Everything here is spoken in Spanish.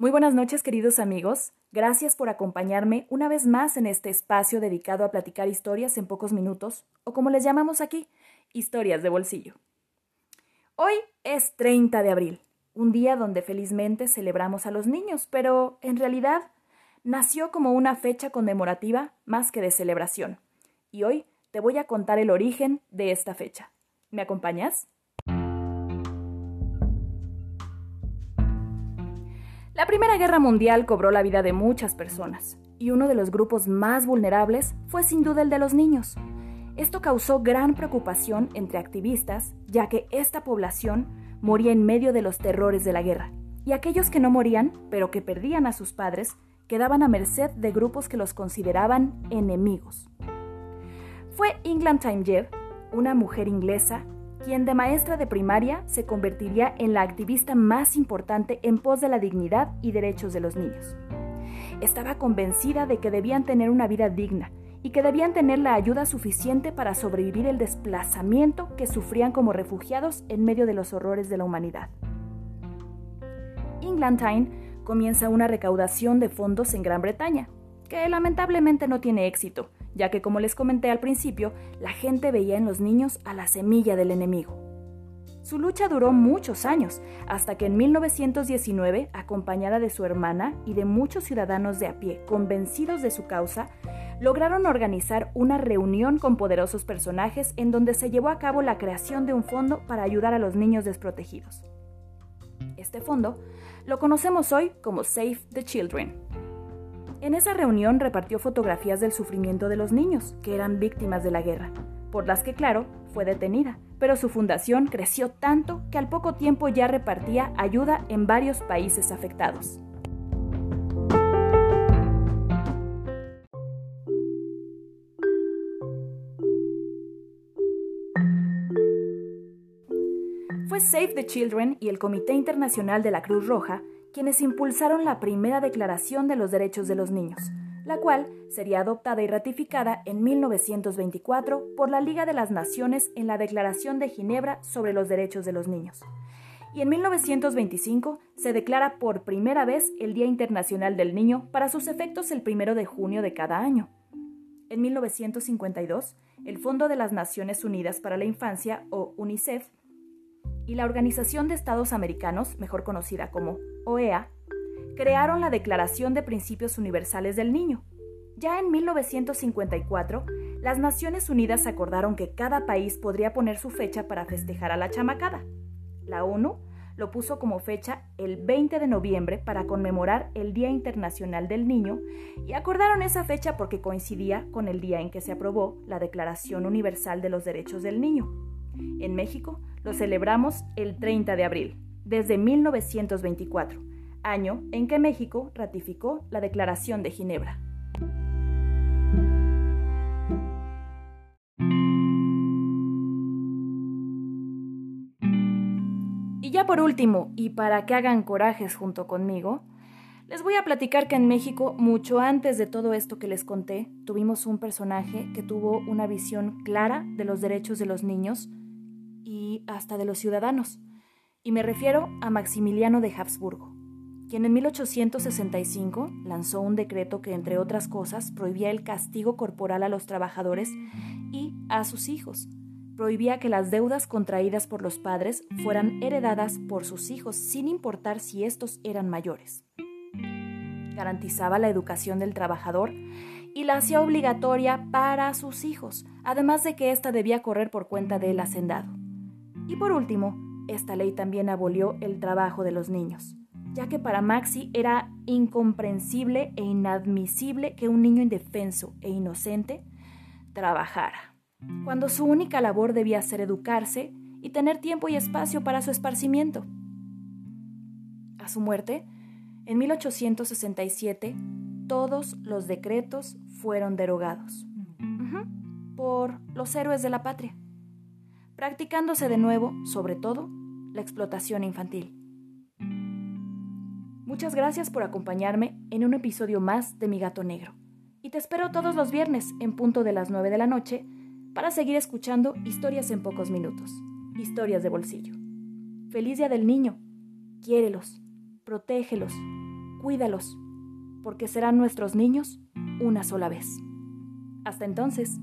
Muy buenas noches queridos amigos, gracias por acompañarme una vez más en este espacio dedicado a platicar historias en pocos minutos, o como les llamamos aquí, historias de bolsillo. Hoy es 30 de abril, un día donde felizmente celebramos a los niños, pero en realidad nació como una fecha conmemorativa más que de celebración. Y hoy te voy a contar el origen de esta fecha. ¿Me acompañas? La Primera Guerra Mundial cobró la vida de muchas personas, y uno de los grupos más vulnerables fue sin duda el de los niños. Esto causó gran preocupación entre activistas, ya que esta población moría en medio de los terrores de la guerra, y aquellos que no morían, pero que perdían a sus padres, quedaban a merced de grupos que los consideraban enemigos. Fue England Time una mujer inglesa, quien de maestra de primaria se convertiría en la activista más importante en pos de la dignidad y derechos de los niños. Estaba convencida de que debían tener una vida digna y que debían tener la ayuda suficiente para sobrevivir el desplazamiento que sufrían como refugiados en medio de los horrores de la humanidad. Time comienza una recaudación de fondos en Gran Bretaña, que lamentablemente no tiene éxito, ya que como les comenté al principio, la gente veía en los niños a la semilla del enemigo. Su lucha duró muchos años, hasta que en 1919, acompañada de su hermana y de muchos ciudadanos de a pie convencidos de su causa, lograron organizar una reunión con poderosos personajes en donde se llevó a cabo la creación de un fondo para ayudar a los niños desprotegidos. Este fondo lo conocemos hoy como Save the Children. En esa reunión repartió fotografías del sufrimiento de los niños que eran víctimas de la guerra, por las que, claro, fue detenida, pero su fundación creció tanto que al poco tiempo ya repartía ayuda en varios países afectados. Fue Save the Children y el Comité Internacional de la Cruz Roja quienes impulsaron la primera Declaración de los Derechos de los Niños, la cual sería adoptada y ratificada en 1924 por la Liga de las Naciones en la Declaración de Ginebra sobre los Derechos de los Niños. Y en 1925 se declara por primera vez el Día Internacional del Niño para sus efectos el primero de junio de cada año. En 1952, el Fondo de las Naciones Unidas para la Infancia, o UNICEF, y la Organización de Estados Americanos, mejor conocida como OEA, crearon la Declaración de Principios Universales del Niño. Ya en 1954, las Naciones Unidas acordaron que cada país podría poner su fecha para festejar a la chamacada. La ONU lo puso como fecha el 20 de noviembre para conmemorar el Día Internacional del Niño y acordaron esa fecha porque coincidía con el día en que se aprobó la Declaración Universal de los Derechos del Niño. En México lo celebramos el 30 de abril, desde 1924, año en que México ratificó la Declaración de Ginebra. Y ya por último, y para que hagan corajes junto conmigo, les voy a platicar que en México, mucho antes de todo esto que les conté, tuvimos un personaje que tuvo una visión clara de los derechos de los niños hasta de los ciudadanos, y me refiero a Maximiliano de Habsburgo, quien en 1865 lanzó un decreto que, entre otras cosas, prohibía el castigo corporal a los trabajadores y a sus hijos. Prohibía que las deudas contraídas por los padres fueran heredadas por sus hijos sin importar si estos eran mayores. Garantizaba la educación del trabajador y la hacía obligatoria para sus hijos, además de que ésta debía correr por cuenta del hacendado. Y por último, esta ley también abolió el trabajo de los niños, ya que para Maxi era incomprensible e inadmisible que un niño indefenso e inocente trabajara, cuando su única labor debía ser educarse y tener tiempo y espacio para su esparcimiento. A su muerte, en 1867, todos los decretos fueron derogados. Por los héroes de la patria practicándose de nuevo, sobre todo, la explotación infantil. Muchas gracias por acompañarme en un episodio más de Mi Gato Negro. Y te espero todos los viernes en punto de las 9 de la noche para seguir escuchando historias en pocos minutos, historias de bolsillo. Feliz Día del Niño. Quiérelos, protégelos, cuídalos, porque serán nuestros niños una sola vez. Hasta entonces.